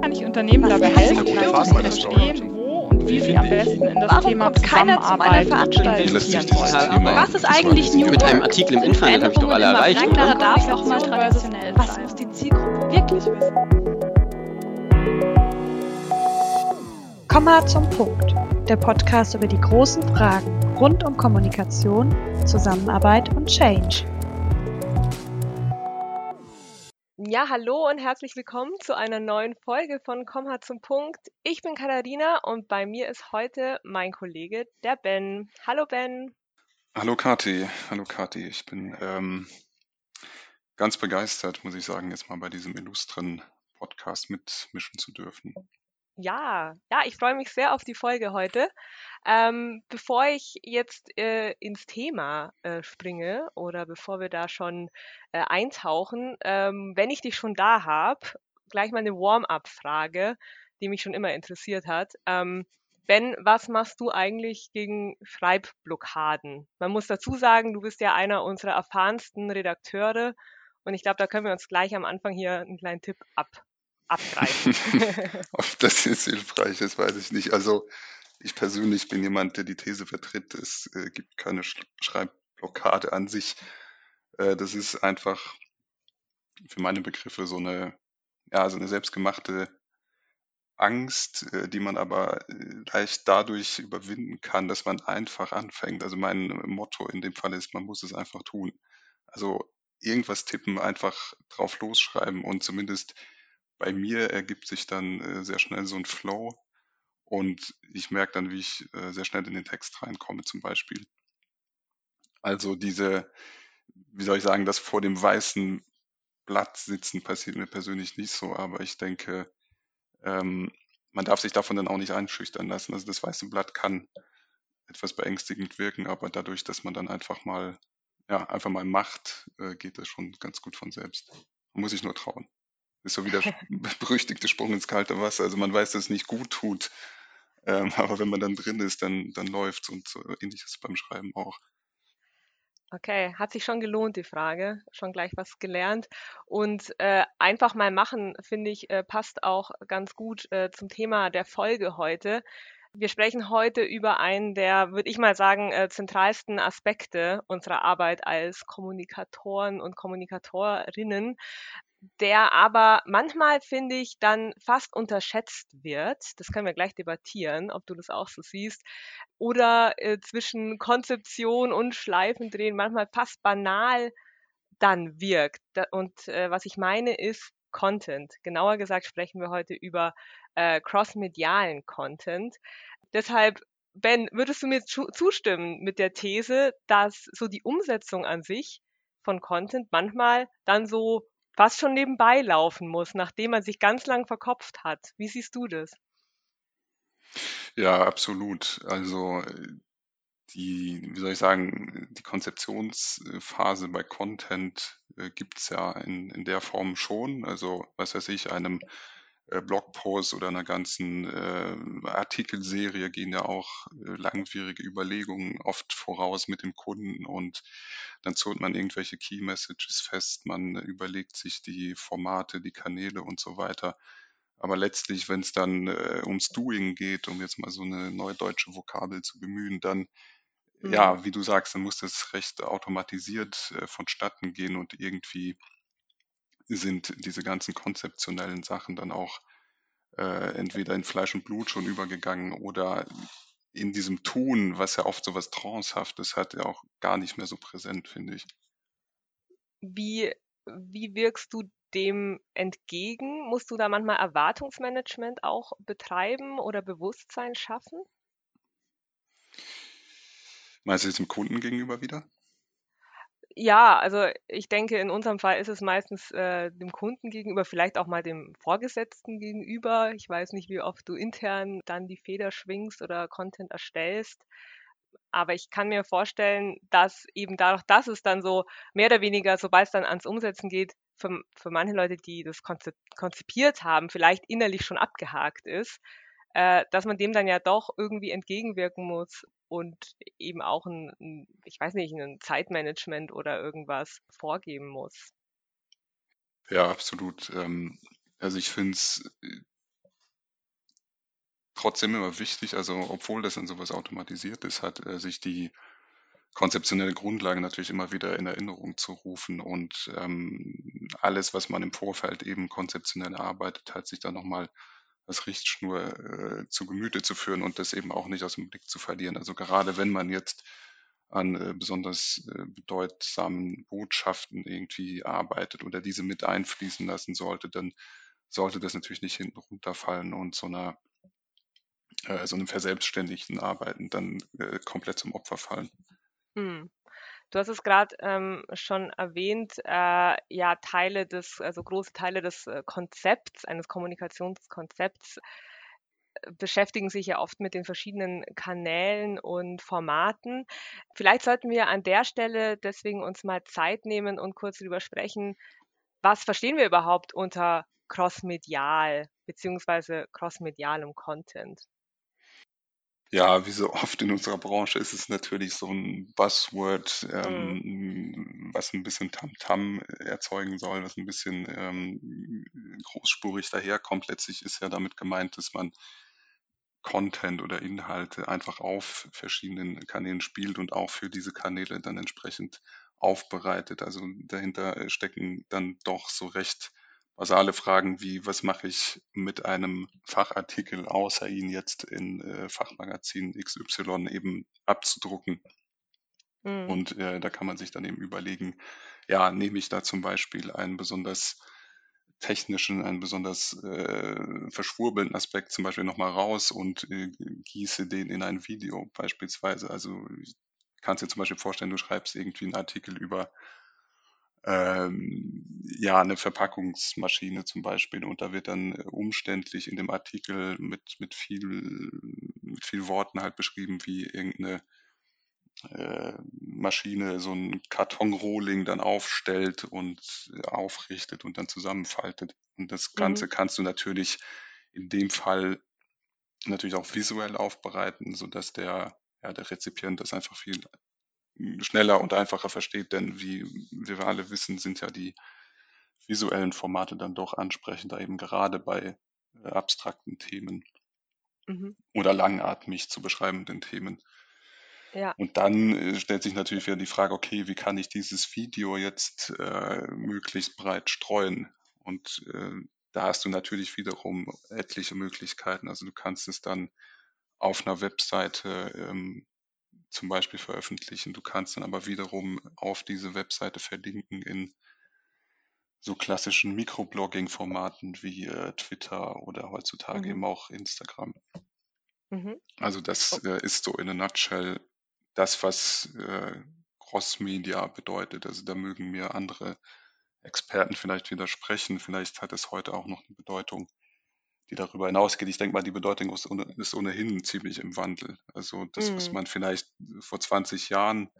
Kann ich Unternehmen dabei helfen, verstehen, wo und wie sie am besten in das Warum Thema Zusammenarbeit investieren wollen? Was ist eigentlich New Mit einem? Artikel im Internet habe ich doch alle erreicht, oder? darf auch mal traditionell Was muss die Zielgruppe wirklich wissen? Komm mal zum Punkt. Der Podcast über die großen Fragen rund um Kommunikation, Zusammenarbeit und Change. Ja, hallo und herzlich willkommen zu einer neuen Folge von Komm halt zum Punkt. Ich bin Katharina und bei mir ist heute mein Kollege, der Ben. Hallo Ben. Hallo Kati, hallo Kati. Ich bin ähm, ganz begeistert, muss ich sagen, jetzt mal bei diesem illustren Podcast mitmischen zu dürfen. Ja, ja, ich freue mich sehr auf die Folge heute. Ähm, bevor ich jetzt äh, ins Thema äh, springe oder bevor wir da schon äh, eintauchen, ähm, wenn ich dich schon da habe, gleich mal eine Warm-up-Frage, die mich schon immer interessiert hat. Ähm, Ben, was machst du eigentlich gegen Schreibblockaden? Man muss dazu sagen, du bist ja einer unserer erfahrensten Redakteure und ich glaube, da können wir uns gleich am Anfang hier einen kleinen Tipp ab, abgreifen. Ob das jetzt hilfreich ist, weiß ich nicht. Also ich persönlich bin jemand, der die These vertritt, es äh, gibt keine Sch Schreibblockade an sich. Äh, das ist einfach für meine Begriffe so eine, ja, so eine selbstgemachte Angst, äh, die man aber äh, leicht dadurch überwinden kann, dass man einfach anfängt. Also mein Motto in dem Fall ist, man muss es einfach tun. Also irgendwas tippen, einfach drauf losschreiben und zumindest bei mir ergibt sich dann äh, sehr schnell so ein Flow und ich merke dann, wie ich äh, sehr schnell in den Text reinkomme zum Beispiel. Also diese, wie soll ich sagen, das vor dem weißen Blatt sitzen passiert mir persönlich nicht so, aber ich denke, ähm, man darf sich davon dann auch nicht einschüchtern lassen. Also das weiße Blatt kann etwas beängstigend wirken, aber dadurch, dass man dann einfach mal, ja, einfach mal macht, äh, geht das schon ganz gut von selbst. Man muss sich nur trauen. Ist so wie der berüchtigte Sprung ins kalte Wasser. Also man weiß, dass es nicht gut tut, ähm, aber wenn man dann drin ist, dann, dann läuft's und so ähnlich es beim Schreiben auch. Okay, hat sich schon gelohnt, die Frage. Schon gleich was gelernt. Und äh, einfach mal machen, finde ich, äh, passt auch ganz gut äh, zum Thema der Folge heute. Wir sprechen heute über einen der, würde ich mal sagen, äh, zentralsten Aspekte unserer Arbeit als Kommunikatoren und Kommunikatorinnen, der aber manchmal, finde ich, dann fast unterschätzt wird. Das können wir gleich debattieren, ob du das auch so siehst. Oder äh, zwischen Konzeption und Schleifendrehen manchmal fast banal dann wirkt. Und äh, was ich meine ist Content. Genauer gesagt sprechen wir heute über äh, crossmedialen Content. Deshalb, Ben, würdest du mir zu zustimmen mit der These, dass so die Umsetzung an sich von Content manchmal dann so fast schon nebenbei laufen muss, nachdem man sich ganz lang verkopft hat. Wie siehst du das? Ja, absolut. Also die, wie soll ich sagen, die Konzeptionsphase bei Content äh, gibt's ja in, in der Form schon. Also, was weiß ich, einem Blogpost oder einer ganzen äh, Artikelserie gehen ja auch äh, langwierige Überlegungen oft voraus mit dem Kunden und dann zurrt man irgendwelche Key Messages fest, man überlegt sich die Formate, die Kanäle und so weiter. Aber letztlich, wenn es dann äh, ums Doing geht, um jetzt mal so eine neudeutsche Vokabel zu bemühen, dann, Mhm. ja, wie du sagst, dann muss das recht automatisiert äh, vonstatten gehen und irgendwie sind diese ganzen konzeptionellen Sachen dann auch äh, entweder in Fleisch und Blut schon übergegangen oder in diesem Tun, was ja oft so was Trancehaftes hat, ja auch gar nicht mehr so präsent, finde ich. Wie, wie wirkst du dem entgegen? Musst du da manchmal Erwartungsmanagement auch betreiben oder Bewusstsein schaffen? Meinst du jetzt dem Kunden gegenüber wieder? Ja, also ich denke, in unserem Fall ist es meistens äh, dem Kunden gegenüber, vielleicht auch mal dem Vorgesetzten gegenüber. Ich weiß nicht, wie oft du intern dann die Feder schwingst oder Content erstellst. Aber ich kann mir vorstellen, dass eben dadurch, dass es dann so mehr oder weniger, sobald es dann ans Umsetzen geht, für, für manche Leute, die das konzipiert haben, vielleicht innerlich schon abgehakt ist, äh, dass man dem dann ja doch irgendwie entgegenwirken muss und eben auch ein, ich weiß nicht, ein Zeitmanagement oder irgendwas vorgeben muss. Ja, absolut. Ähm, Also ich finde es trotzdem immer wichtig, also obwohl das dann sowas automatisiert ist, hat äh, sich die konzeptionelle Grundlage natürlich immer wieder in Erinnerung zu rufen und ähm, alles, was man im Vorfeld eben konzeptionell erarbeitet hat, sich dann nochmal als Richtschnur äh, zu Gemüte zu führen und das eben auch nicht aus dem Blick zu verlieren. Also gerade wenn man jetzt an äh, besonders äh, bedeutsamen Botschaften irgendwie arbeitet oder diese mit einfließen lassen sollte, dann sollte das natürlich nicht hinten runterfallen und so einer äh, so einem verselbstständigten Arbeiten dann äh, komplett zum Opfer fallen. Hm. Du hast es gerade ähm, schon erwähnt, äh, ja, Teile des, also große Teile des äh, Konzepts, eines Kommunikationskonzepts, äh, beschäftigen sich ja oft mit den verschiedenen Kanälen und Formaten. Vielleicht sollten wir an der Stelle deswegen uns mal Zeit nehmen und kurz darüber sprechen, was verstehen wir überhaupt unter crossmedial beziehungsweise crossmedialem Content? Ja, wie so oft in unserer Branche ist es natürlich so ein Buzzword, Mhm. ähm, was ein bisschen Tamtam erzeugen soll, was ein bisschen ähm, großspurig daherkommt. Letztlich ist ja damit gemeint, dass man Content oder Inhalte einfach auf verschiedenen Kanälen spielt und auch für diese Kanäle dann entsprechend aufbereitet. Also dahinter stecken dann doch so recht basale Fragen wie, was mache ich mit einem Fachartikel, außer ihn jetzt in äh, Fachmagazin XY eben abzudrucken. Mhm. Und äh, da kann man sich dann eben überlegen, ja, nehme ich da zum Beispiel einen besonders technischen, einen besonders äh, verschwurbelnden Aspekt zum Beispiel nochmal raus und äh, gieße den in ein Video beispielsweise. Also ich kann dir zum Beispiel vorstellen, du schreibst irgendwie einen Artikel über ähm, ja, eine Verpackungsmaschine zum Beispiel und da wird dann äh, umständlich in dem Artikel mit, mit viel, mit viel Worten halt beschrieben, wie irgendeine äh, Maschine so ein Kartonrohling dann aufstellt und aufrichtet und dann zusammenfaltet. Und das Ganze Mhm. kannst du natürlich in dem Fall natürlich auch visuell aufbereiten, sodass der, ja, der Rezipient das einfach viel schneller und einfacher versteht, denn wie, wir alle wissen, sind ja die visuellen Formate dann doch ansprechender, eben gerade bei äh, abstrakten Themen Mhm. oder langatmig zu beschreibenden Themen. Ja. Und dann äh, stellt sich natürlich wieder die Frage, okay, wie kann ich dieses Video jetzt äh, möglichst breit streuen? Und äh, da hast du natürlich wiederum etliche Möglichkeiten. Also du kannst es dann auf einer Webseite ähm, zum Beispiel veröffentlichen. Du kannst dann aber wiederum auf diese Webseite verlinken in so klassischen Mikroblogging-Formaten wie äh, Twitter oder heutzutage Mhm. eben auch Instagram. Mhm. Also das äh, ist so in a nutshell das, was äh, Cross-Media bedeutet. Also da mögen mir andere Experten vielleicht widersprechen. Vielleicht hat es heute auch noch eine Bedeutung, die darüber hinausgeht. Ich denke mal, die Bedeutung ist, ohne, ist ohnehin ziemlich im Wandel. Also das, was Mhm. man vielleicht vor 20 Jahren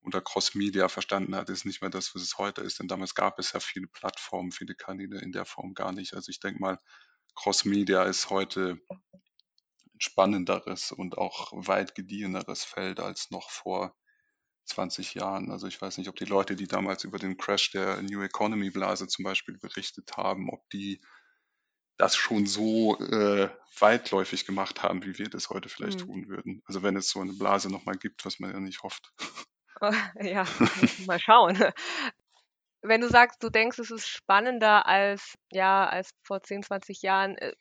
unter Cross-Media verstanden hat, ist nicht mehr das, was es heute ist. Denn damals gab es ja viele Plattformen, viele Kanäle in der Form gar nicht. Also ich denke mal, Cross-Media ist heute ein spannenderes und auch weit gedieheneres Feld als noch vor 20 Jahren. Also ich weiß nicht, ob die Leute, die damals über den Crash der New Economy Blase zum Beispiel berichtet haben, ob die das schon so äh, weitläufig gemacht haben, wie wir das heute vielleicht Mhm. tun würden. Also wenn es so eine Blase nochmal gibt, was man ja nicht hofft. Ja, mal schauen. Wenn du sagst, du denkst, es ist spannender als, ja, als vor 10, 20 Jahren, äh,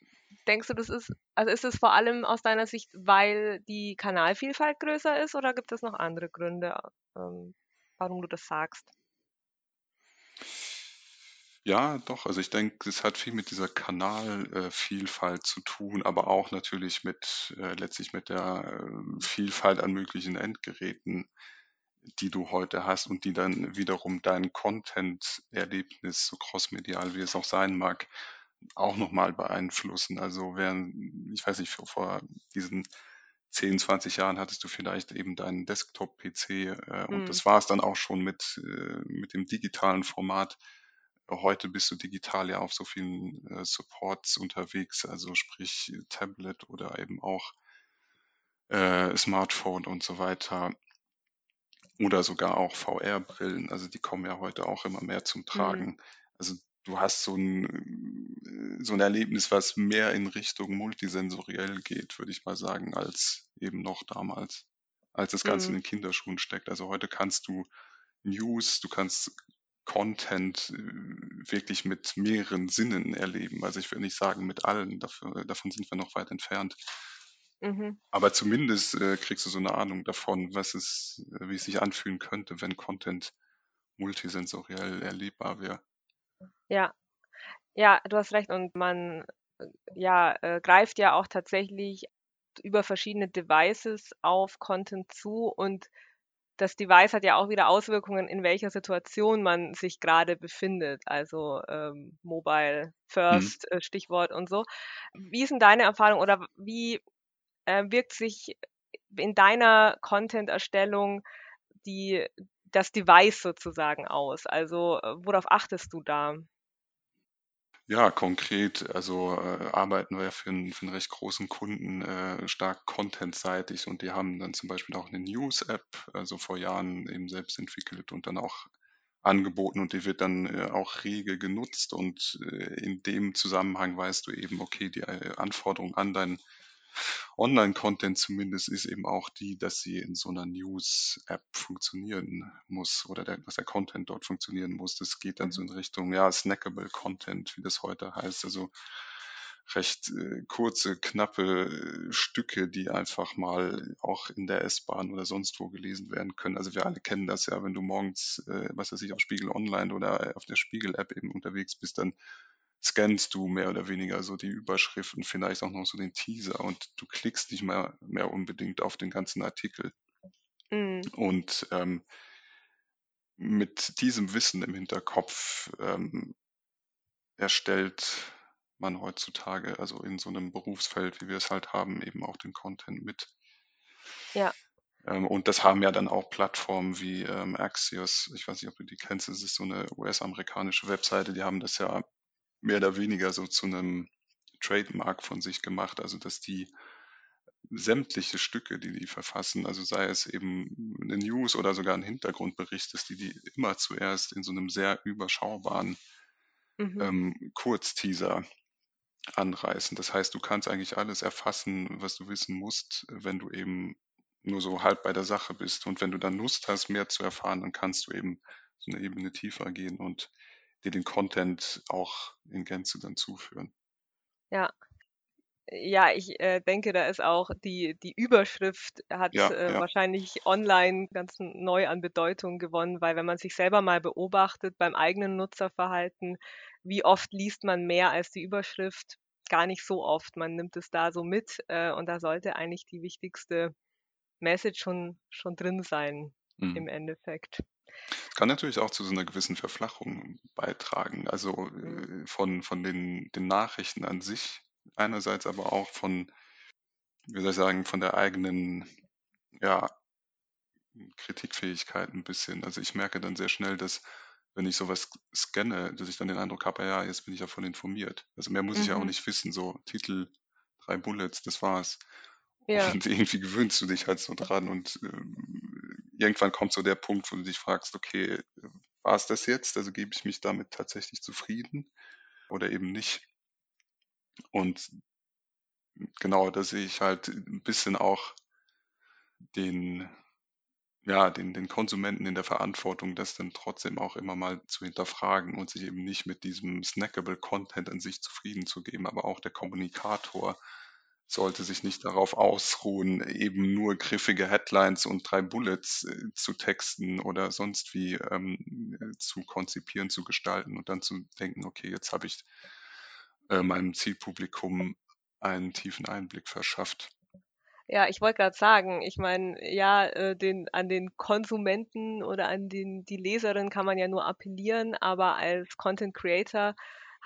denkst du, das ist, also ist es vor allem aus deiner Sicht, weil die Kanalvielfalt größer ist oder gibt es noch andere Gründe, ähm, warum du das sagst? Ja, doch. Also ich denke, es hat viel mit dieser Kanalvielfalt zu tun, aber auch natürlich mit äh, letztlich mit der äh, Vielfalt an möglichen Endgeräten, die du heute hast und die dann wiederum dein Content-Erlebnis, so crossmedial wie es auch sein mag, auch nochmal beeinflussen. Also während, ich weiß nicht, vor, vor diesen 10, 20 Jahren hattest du vielleicht eben deinen Desktop-PC äh, und Mhm. das war es dann auch schon mit, äh, mit dem digitalen Format. Heute bist du digital ja auf so vielen äh, Supports unterwegs, also sprich Tablet oder eben auch äh, Smartphone und so weiter oder sogar auch VR-Brillen. Also die kommen ja heute auch immer mehr zum Mhm. Tragen. Also du hast so ein, äh, so ein Erlebnis, was mehr in Richtung multisensoriell geht, würde ich mal sagen, als eben noch damals, als das Ganze in Mhm. den Kinderschuhen steckt. Also heute kannst du News, du kannst Content äh, wirklich mit mehreren Sinnen erleben. Also ich will nicht sagen mit allen, dafür, davon sind wir noch weit entfernt. Mhm. Aber zumindest äh, kriegst du so eine Ahnung davon, was es, äh, wie es sich anfühlen könnte, wenn Content multisensoriell erlebbar wäre. Ja, ja, du hast recht. Und man äh, ja, äh, greift ja auch tatsächlich über verschiedene Devices auf Content zu und das Device hat ja auch wieder Auswirkungen, in welcher Situation man sich gerade befindet. Also ähm, Mobile Mhm. First, äh, Stichwort und so. Wie ist denn deine Erfahrung oder wie äh, wirkt sich in deiner Content-Erstellung die, das Device sozusagen aus? Also äh, worauf achtest du da? Ja, konkret, also äh, arbeiten wir für einen, für einen recht großen Kunden äh, stark contentseitig und die haben dann zum Beispiel auch eine News-App, also vor Jahren eben selbst entwickelt und dann auch angeboten und die wird dann äh, auch rege genutzt und äh, in dem Zusammenhang weißt du eben, okay, die äh, Anforderung an deinen Online-Content zumindest ist eben auch die, dass sie in so einer News-App funktionieren muss oder der, dass der Content dort funktionieren muss. Das geht dann so Mhm. in Richtung, ja, snackable Content, wie das heute heißt. Also recht äh, kurze, knappe äh, Stücke, die einfach mal auch in der S-Bahn oder sonst wo gelesen werden können. Also wir alle kennen das ja, wenn du morgens, äh, was weiß ich, auf Spiegel Online oder auf der Spiegel-App eben unterwegs bist, dann scannst du mehr oder weniger so die Überschriften, vielleicht auch noch so den Teaser und du klickst nicht mehr, mehr unbedingt auf den ganzen Artikel. Mhm. Und ähm, mit diesem Wissen im Hinterkopf ähm, erstellt man heutzutage, also in so einem Berufsfeld, wie wir es halt haben, eben auch den Content mit. Ja. Ähm, und das haben ja dann auch Plattformen wie ähm, Axios, ich weiß nicht, ob du die kennst, das ist so eine US-amerikanische Webseite, die haben das ja mehr oder weniger so zu einem Trademark von sich gemacht, also dass die sämtliche Stücke, die die verfassen, also sei es eben eine News oder sogar ein Hintergrundbericht, dass die die immer zuerst in so einem sehr überschaubaren Mhm. ähm, Kurzteaser anreißen. Das heißt, du kannst eigentlich alles erfassen, was du wissen musst, wenn du eben nur so halb bei der Sache bist. Und wenn du dann Lust hast, mehr zu erfahren, dann kannst du eben so eine Ebene tiefer gehen und dir den Content auch in Gänze dann zuführen. Ja. Ja, ich äh, denke, da ist auch die, die Überschrift hat Ja, äh, ja. wahrscheinlich online ganz neu an Bedeutung gewonnen, weil wenn man sich selber mal beobachtet beim eigenen Nutzerverhalten, wie oft liest man mehr als die Überschrift? Gar nicht so oft. Man nimmt es da so mit äh, und da sollte eigentlich die wichtigste Message schon, schon drin sein Mhm. im Endeffekt. Es kann natürlich auch zu so einer gewissen Verflachung beitragen. Also Mhm. äh, von, von den, den Nachrichten an sich einerseits, aber auch von, wie soll ich sagen, von der eigenen, ja, Kritikfähigkeit ein bisschen. Also ich merke dann sehr schnell, dass wenn ich sowas scanne, dass ich dann den Eindruck habe, ja, jetzt bin ich ja voll informiert. Also mehr muss ich ja auch Mhm. nicht wissen, so Titel, drei Bullets, das war's. Ja, Und irgendwie gewöhnst du dich halt so dran und ähm, irgendwann kommt so der Punkt, wo du dich fragst, okay, war es das jetzt? Also gebe ich mich damit tatsächlich zufrieden oder eben nicht? Und genau, da sehe ich halt ein bisschen auch den, ja, den, den Konsumenten in der Verantwortung, das dann trotzdem auch immer mal zu hinterfragen und sich eben nicht mit diesem snackable Content an sich zufrieden zu geben. Aber auch der Kommunikator sollte sich nicht darauf ausruhen, eben nur griffige Headlines und drei Bullets äh, zu texten oder sonst wie ähm, äh, zu konzipieren, zu gestalten und dann zu denken, okay, jetzt habe ich äh, meinem Zielpublikum einen tiefen Einblick verschafft. Ja, ich wollte gerade sagen, ich meine, ja, äh, den, an den Konsumenten oder an den, die Leserin kann man ja nur appellieren, aber als Content Creator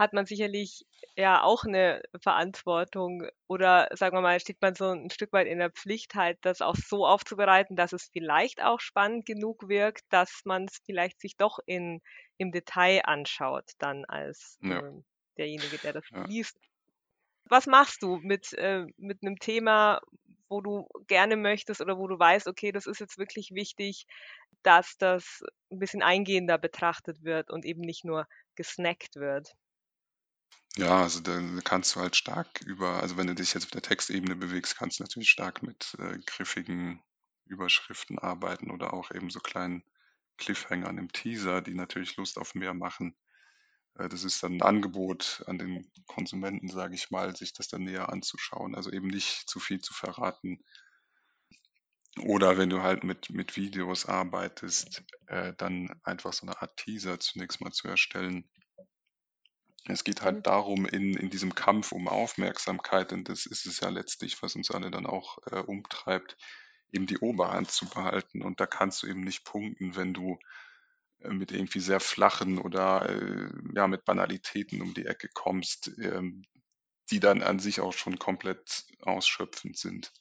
hat man sicherlich ja auch eine Verantwortung oder sagen wir mal, steht man so ein Stück weit in der Pflicht, halt das auch so aufzubereiten, dass es vielleicht auch spannend genug wirkt, dass man es vielleicht sich doch in, im Detail anschaut, dann als Ja, ähm, derjenige, der das ja. liest. Was machst du mit, äh, mit einem Thema, wo du gerne möchtest oder wo du weißt, okay, das ist jetzt wirklich wichtig, dass das ein bisschen eingehender betrachtet wird und eben nicht nur gesnackt wird? Ja, also da kannst du halt stark über, also wenn du dich jetzt auf der Textebene bewegst, kannst du natürlich stark mit äh, griffigen Überschriften arbeiten oder auch eben so kleinen Cliffhangern im Teaser, die natürlich Lust auf mehr machen. Äh, das ist dann ein Angebot an den Konsumenten, sage ich mal, sich das dann näher anzuschauen. Also eben nicht zu viel zu verraten. Oder wenn du halt mit, mit Videos arbeitest, äh, dann einfach so eine Art Teaser zunächst mal zu erstellen, es geht halt Mhm. darum, in, in diesem Kampf um Aufmerksamkeit, und das ist es ja letztlich, was uns alle dann auch äh, umtreibt, eben die Oberhand zu behalten. Und da kannst du eben nicht punkten, wenn du äh, mit irgendwie sehr flachen oder äh, ja mit Banalitäten um die Ecke kommst, ähm, die dann an sich auch schon komplett ausschöpfend sind.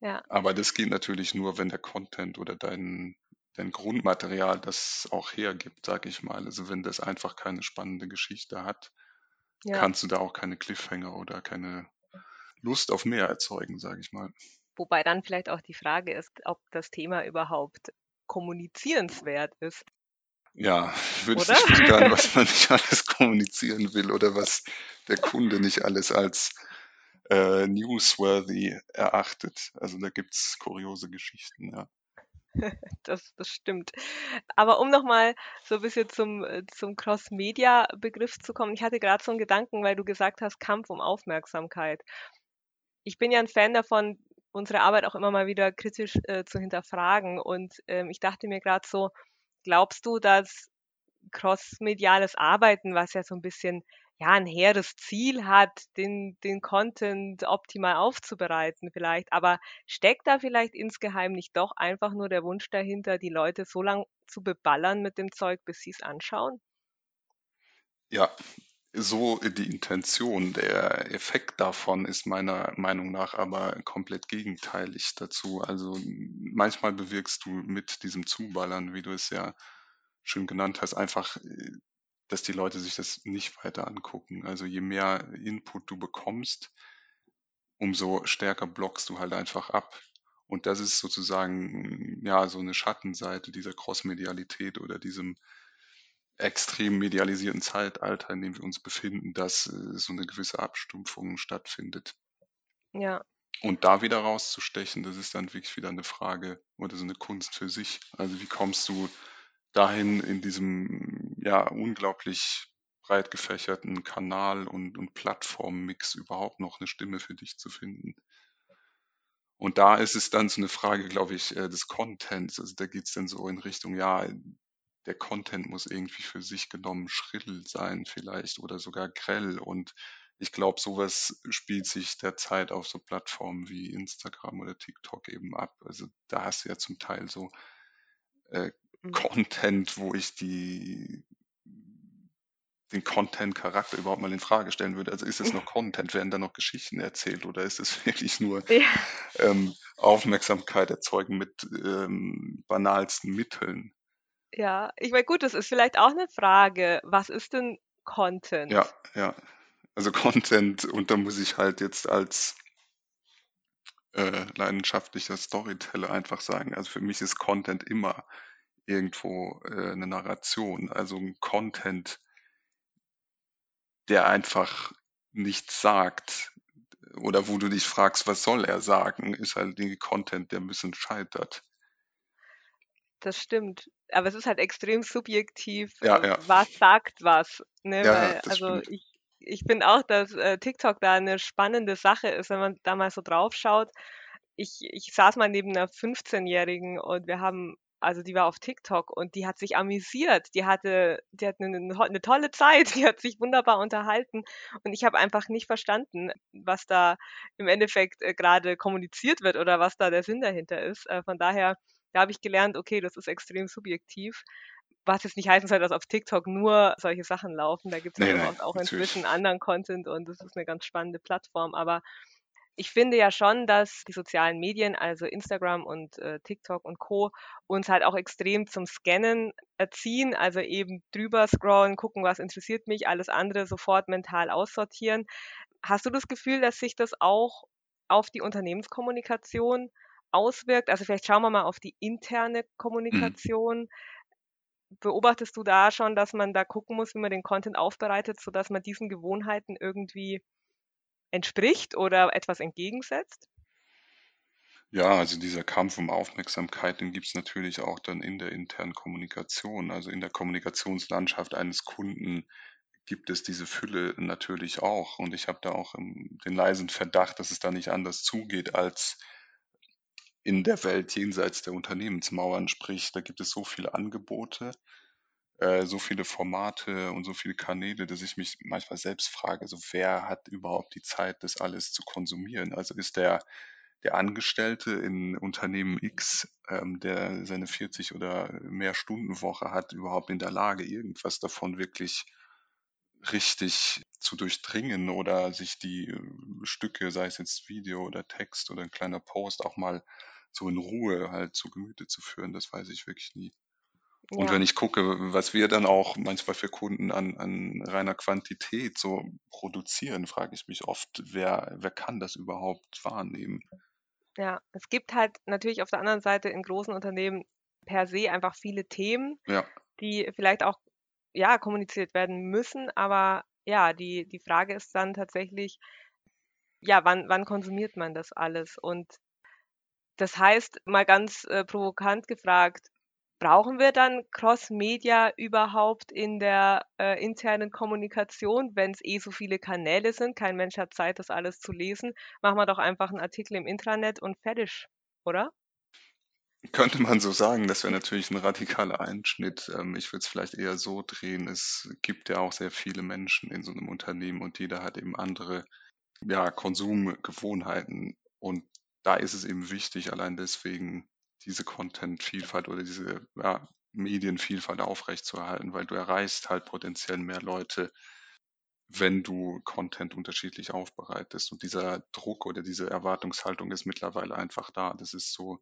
Ja, Aber das geht natürlich nur, wenn der Content oder dein, dein Grundmaterial das auch hergibt, sag ich mal. Also wenn das einfach keine spannende Geschichte hat, ja. kannst du da auch keine Cliffhanger oder keine Lust auf mehr erzeugen, sage ich mal. Wobei dann vielleicht auch die Frage ist, ob das Thema überhaupt kommunizierenswert ist. Ja, würde Oder? sich wundern, was man nicht alles kommunizieren will oder was der Kunde nicht alles als äh, newsworthy erachtet. Also da gibt's kuriose Geschichten, ja. Das, das stimmt. Aber um nochmal so ein bisschen zum, äh, zum Cross-Media-Begriff zu kommen, ich hatte gerade so einen Gedanken, weil du gesagt hast, Kampf um Aufmerksamkeit. Ich bin ja ein Fan davon, unsere Arbeit auch immer mal wieder kritisch äh, zu hinterfragen. Und ähm, ich dachte mir gerade so, glaubst du, dass crossmediales Arbeiten, was ja so ein bisschen ja ein hehres Ziel hat, den, den Content optimal aufzubereiten vielleicht, aber steckt da vielleicht insgeheim nicht doch einfach nur der Wunsch dahinter, die Leute so lang zu beballern mit dem Zeug, bis sie es anschauen? Ja, so die Intention, der Effekt davon ist meiner Meinung nach aber komplett gegenteilig dazu. Also manchmal bewirkst du mit diesem Zuballern, wie du es ja schön genannt hast, einfach, äh, dass die Leute sich das nicht weiter angucken. Also je mehr Input du bekommst, umso stärker blockst du halt einfach ab. Und das ist sozusagen ja so eine Schattenseite dieser Crossmedialität oder diesem extrem medialisierten Zeitalter, in dem wir uns befinden, dass äh, so eine gewisse Abstumpfung stattfindet. Ja, Und da wieder rauszustechen, das ist dann wirklich wieder eine Frage oder so eine Kunst für sich. Also wie kommst du dahin in diesem ja unglaublich breit gefächerten Kanal und, und Plattformmix überhaupt noch eine Stimme für dich zu finden? Und da ist es dann so eine Frage, glaube ich, äh, des Contents. Also da geht's dann so in Richtung, ja, der Content muss irgendwie für sich genommen schrill sein vielleicht oder sogar grell. Und ich glaube, sowas spielt sich derzeit auf so Plattformen wie Instagram oder TikTok eben ab. Also da hast du ja zum Teil so äh. Content, wo ich die den Content-Charakter überhaupt mal in Frage stellen würde. Also ist es noch Content? Werden da noch Geschichten erzählt oder ist es wirklich nur ja, ähm, Aufmerksamkeit erzeugen mit ähm, banalsten Mitteln? ja. Ich meine, gut, das ist vielleicht auch eine Frage. Was ist denn Content? Ja, ja. Also Content und da muss ich halt jetzt als äh, leidenschaftlicher Storyteller einfach sagen, also für mich ist Content immer irgendwo äh, eine Narration, also ein Content, der einfach nichts sagt oder wo du dich fragst, was soll er sagen, ist halt irgendwie Content, der ein bisschen scheitert. Das stimmt. Aber es ist halt extrem subjektiv, Ja, äh, ja. was sagt was. Ne? Ja, Weil, also stimmt. ich, ich finde auch, dass äh, TikTok da eine spannende Sache ist, wenn man da mal so drauf schaut. Ich, ich saß mal neben einer 15-Jährigen und wir haben, also die war auf TikTok und die hat sich amüsiert. Die hatte, die hat eine, eine tolle Zeit, die hat sich wunderbar unterhalten und ich habe einfach nicht verstanden, was da im Endeffekt äh, gerade kommuniziert wird oder was da der Sinn dahinter ist. Äh, von daher, da habe ich gelernt, okay, das ist extrem subjektiv. Was jetzt nicht heißen soll, dass auf TikTok nur solche Sachen laufen. Da gibt es Nee, ja auch inzwischen anderen Content und das ist eine ganz spannende Plattform. Aber ich finde ja schon, dass die sozialen Medien, also Instagram und äh, TikTok und Co., uns halt auch extrem zum Scannen erziehen, also eben drüber scrollen, gucken, was interessiert mich, alles andere sofort mental aussortieren. Hast du das Gefühl, dass sich das auch auf die Unternehmenskommunikation auswirkt? Also vielleicht schauen wir mal auf die interne Mhm. Kommunikation. beobachtest du da schon, dass man da gucken muss, wie man den Content aufbereitet, sodass man diesen Gewohnheiten irgendwie entspricht oder etwas entgegensetzt? Ja, also dieser Kampf um Aufmerksamkeit, den gibt es natürlich auch dann in der internen Kommunikation. Also in der Kommunikationslandschaft eines Kunden gibt es diese Fülle natürlich auch. Und ich habe da auch den leisen Verdacht, dass es da nicht anders zugeht als in der Welt jenseits der Unternehmensmauern. Sprich, da gibt es so viele Angebote, äh, so viele Formate und so viele Kanäle, dass ich mich manchmal selbst frage, so wer hat überhaupt die Zeit, das alles zu konsumieren? Also ist der der Angestellte in Unternehmen X, ähm, der seine 40 oder mehr Stunden Woche hat, überhaupt in der Lage, irgendwas davon wirklich richtig zu durchdringen oder sich die äh, Stücke, sei es jetzt Video oder Text oder ein kleiner Post, auch mal so in Ruhe halt zu Gemüte zu führen, das weiß ich wirklich nie. Und wenn ich gucke, was wir dann auch manchmal für Kunden an, an reiner Quantität so produzieren, frage ich mich oft, wer, wer kann das überhaupt wahrnehmen? Ja, es gibt halt natürlich auf der anderen Seite in großen Unternehmen per se einfach viele Themen, Ja, die vielleicht auch ja kommuniziert werden müssen, aber ja, die, die Frage ist dann tatsächlich, ja, wann, wann konsumiert man das alles? Und das heißt, mal ganz äh, provokant gefragt, brauchen wir dann Cross-Media überhaupt in der äh, internen Kommunikation, wenn es eh so viele Kanäle sind? Kein Mensch hat Zeit, das alles zu lesen. Machen wir doch einfach einen Artikel im Intranet und fertig, oder? könnte man so sagen, das wäre natürlich ein radikaler Einschnitt. Ähm, ich würde es vielleicht eher so drehen. Es gibt ja auch sehr viele Menschen in so einem Unternehmen und jeder hat eben andere ja, Konsumgewohnheiten. Und da ist es eben wichtig, allein deswegen diese Content-Vielfalt oder diese ja, Medienvielfalt aufrechtzuerhalten, weil du erreichst halt potenziell mehr Leute, wenn du Content unterschiedlich aufbereitest. Und dieser Druck oder diese Erwartungshaltung ist mittlerweile einfach da. Das ist so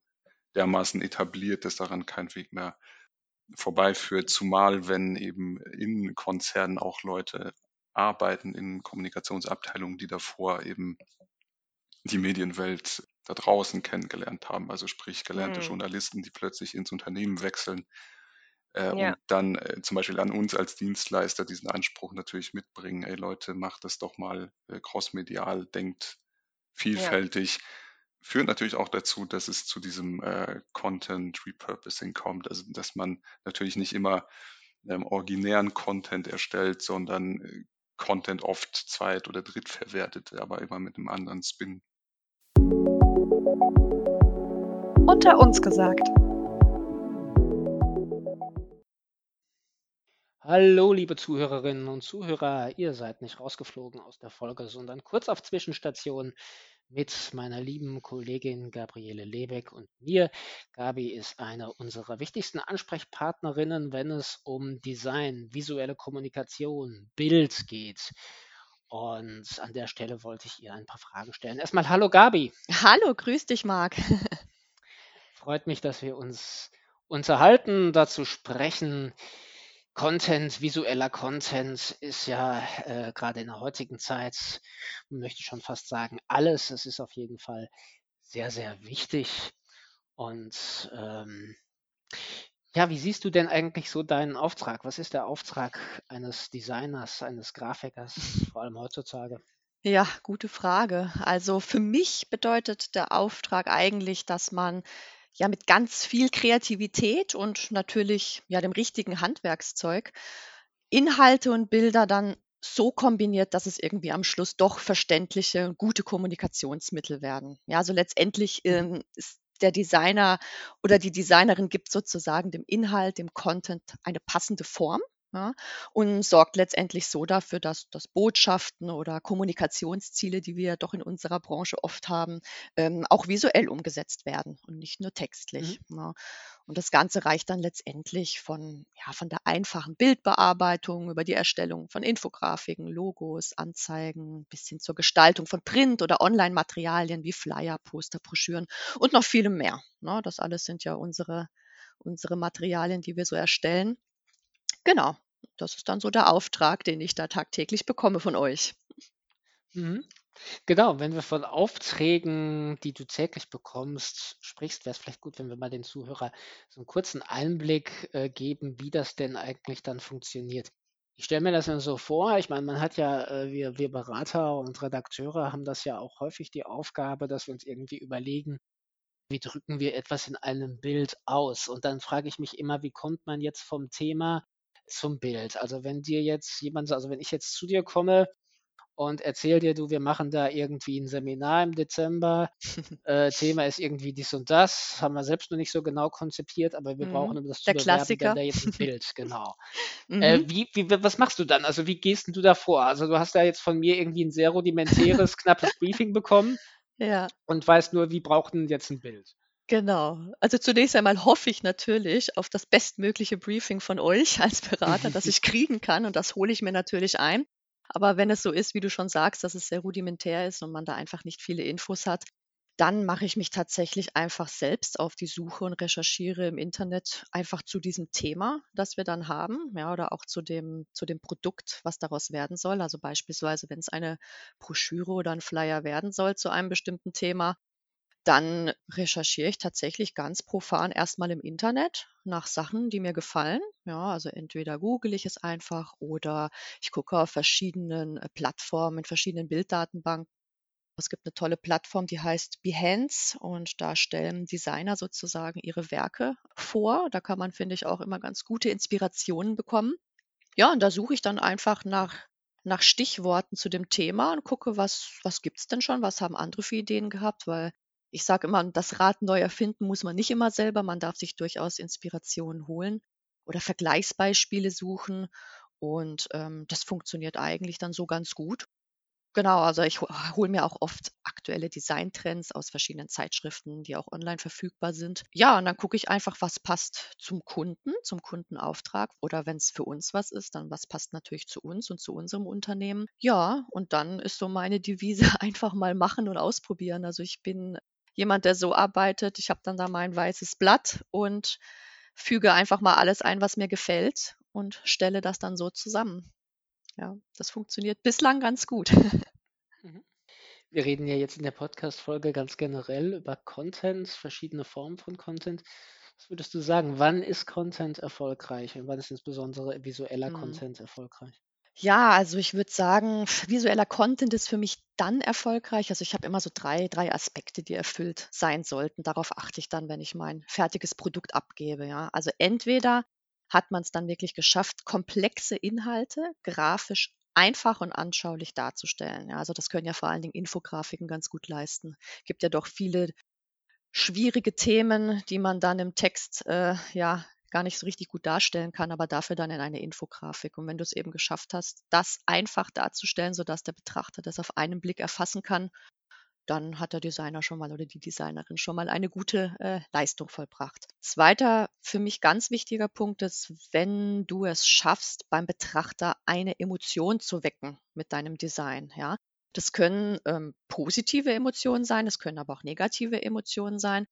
dermaßen etabliert, dass daran kein Weg mehr vorbeiführt, zumal wenn eben in Konzernen auch Leute arbeiten in Kommunikationsabteilungen, die davor eben die Medienwelt da draußen kennengelernt haben, also sprich gelernte Hm. Journalisten, die plötzlich ins Unternehmen wechseln äh, Ja. und dann äh, zum Beispiel an uns als Dienstleister diesen Anspruch natürlich mitbringen, ey Leute, macht das doch mal äh, crossmedial, denkt vielfältig, führt natürlich auch dazu, dass es zu diesem äh, Content Repurposing kommt, also dass man natürlich nicht immer ähm, originären Content erstellt, sondern äh, Content oft zweit- oder drittverwertet, aber immer mit einem anderen Spin. Unter uns gesagt. Hallo, liebe Zuhörerinnen und Zuhörer, ihr seid nicht rausgeflogen aus der Folge, sondern kurz auf Zwischenstation mit meiner lieben Kollegin Gabriele Lebeck und mir. Gabi ist eine unserer wichtigsten Ansprechpartnerinnen, wenn es um Design, visuelle Kommunikation, Bild geht. Und an der Stelle wollte ich ihr ein paar Fragen stellen. Erstmal hallo Gabi. Hallo, grüß dich, Marc. Freut mich, dass wir uns unterhalten, dazu sprechen. Content, visueller Content ist ja äh, gerade in der heutigen Zeit, möchte ich schon fast sagen, alles. Es ist auf jeden Fall sehr, sehr wichtig. Und ähm, ja, wie siehst du denn eigentlich so deinen Auftrag? Was ist der Auftrag eines Designers, eines Grafikers, vor allem heutzutage? Ja, gute Frage. Also für mich bedeutet der Auftrag eigentlich, dass man ja mit ganz viel Kreativität und natürlich ja dem richtigen Handwerkszeug Inhalte und Bilder dann so kombiniert, dass es irgendwie am Schluss doch verständliche und gute Kommunikationsmittel werden. Ja, also letztendlich ähm, ist der Designer oder die Designerin gibt sozusagen dem Inhalt, dem Content eine passende Form ja, und sorgt letztendlich so dafür, dass, dass Botschaften oder Kommunikationsziele, die wir doch in unserer Branche oft haben, ähm, auch visuell umgesetzt werden und nicht nur textlich. Ja. Und das Ganze reicht dann letztendlich von, ja, von der einfachen Bildbearbeitung über die Erstellung von Infografiken, Logos, Anzeigen bis hin zur Gestaltung von Print- oder Online-Materialien wie Flyer, Poster, Broschüren und noch vielem mehr. Ne? Das alles sind ja unsere, unsere Materialien, die wir so erstellen. Genau, das ist dann so der Auftrag, den ich da tagtäglich bekomme von euch. Mhm. Genau, wenn wir von Aufträgen, die du täglich bekommst, sprichst, wäre es vielleicht gut, wenn wir mal den Zuhörer so einen kurzen Einblick äh, geben, wie das denn eigentlich dann funktioniert. Ich stelle mir das dann so vor, ich meine, man hat ja, äh, wir, wir Berater und Redakteure haben das ja auch häufig die Aufgabe, dass wir uns irgendwie überlegen, wie drücken wir etwas in einem Bild aus? Und dann frage ich mich immer, wie kommt man jetzt vom Thema zum Bild? Also wenn dir jetzt jemand, also wenn ich jetzt zu dir komme und erzähl dir, du, wir machen da irgendwie ein Seminar im Dezember. Äh, Thema ist irgendwie dies und das. Haben wir selbst noch nicht so genau konzipiert, aber wir Mhm. brauchen, um das zu Der bewerben, Klassiker. da jetzt ein Bild, genau. Mhm. Äh, wie, wie, was machst du dann? Also wie gehst du da vor? Also du hast da jetzt von mir irgendwie ein sehr rudimentäres, knappes Briefing bekommen Ja. und weißt nur, wie braucht denn jetzt ein Bild? Genau. Also zunächst einmal hoffe ich natürlich auf das bestmögliche Briefing von euch als Berater, das ich kriegen kann und das hole ich mir natürlich ein. Aber wenn es so ist, wie du schon sagst, dass es sehr rudimentär ist und man da einfach nicht viele Infos hat, dann mache ich mich tatsächlich einfach selbst auf die Suche und recherchiere im Internet einfach zu diesem Thema, das wir dann haben, ja, oder auch zu dem, zu dem Produkt, was daraus werden soll. Also beispielsweise, wenn es eine Broschüre oder ein Flyer werden soll zu einem bestimmten Thema, dann recherchiere ich tatsächlich ganz profan erstmal im Internet nach Sachen, die mir gefallen. Ja, also entweder google ich es einfach oder ich gucke auf verschiedenen äh, Plattformen, in verschiedenen Bilddatenbanken. Es gibt eine tolle Plattform, die heißt Behance und da stellen Designer sozusagen ihre Werke vor. Da kann man, finde ich, auch immer ganz gute Inspirationen bekommen. Ja, und da suche ich dann einfach nach, nach Stichworten zu dem Thema und gucke, was, was gibt's denn schon, was haben andere für Ideen gehabt, weil ich sage immer, das Rad neu erfinden muss man nicht immer selber, man darf sich durchaus Inspirationen holen oder Vergleichsbeispiele suchen und ähm, das funktioniert eigentlich dann so ganz gut. Genau, also ich hole mir auch oft aktuelle Designtrends aus verschiedenen Zeitschriften, die auch online verfügbar sind. Ja, und dann gucke ich einfach, was passt zum Kunden, zum Kundenauftrag oder wenn es für uns was ist, dann was passt natürlich zu uns und zu unserem Unternehmen. Ja, und dann ist so meine Devise einfach mal machen und ausprobieren. Also ich bin jemand, der so arbeitet. Ich habe dann da mein weißes Blatt und füge einfach mal alles ein, was mir gefällt und stelle das dann so zusammen. Ja, das funktioniert bislang ganz gut. Wir reden ja jetzt in der Podcast-Folge ganz generell über Content, verschiedene Formen von Content. Was würdest du sagen? Wann ist Content erfolgreich und wann ist insbesondere visueller Hm. Content erfolgreich? Ja, also ich würde sagen, visueller Content ist für mich dann erfolgreich. Also ich habe immer so drei, drei Aspekte, die erfüllt sein sollten. Darauf achte ich dann, wenn ich mein fertiges Produkt abgebe. Ja, also entweder hat man es dann wirklich geschafft, komplexe Inhalte grafisch einfach und anschaulich darzustellen. Ja, also das können ja vor allen Dingen Infografiken ganz gut leisten. Gibt ja doch viele schwierige Themen, die man dann im Text äh, ja gar nicht so richtig gut darstellen kann, aber dafür dann in eine Infografik. Und wenn du es eben geschafft hast, das einfach darzustellen, sodass der Betrachter das auf einen Blick erfassen kann, dann hat der Designer schon mal oder die Designerin schon mal eine gute äh, Leistung vollbracht. Zweiter für mich ganz wichtiger Punkt ist, wenn du es schaffst, beim Betrachter eine Emotion zu wecken mit deinem Design. Ja, das können ähm, positive Emotionen sein, es können aber auch negative Emotionen sein.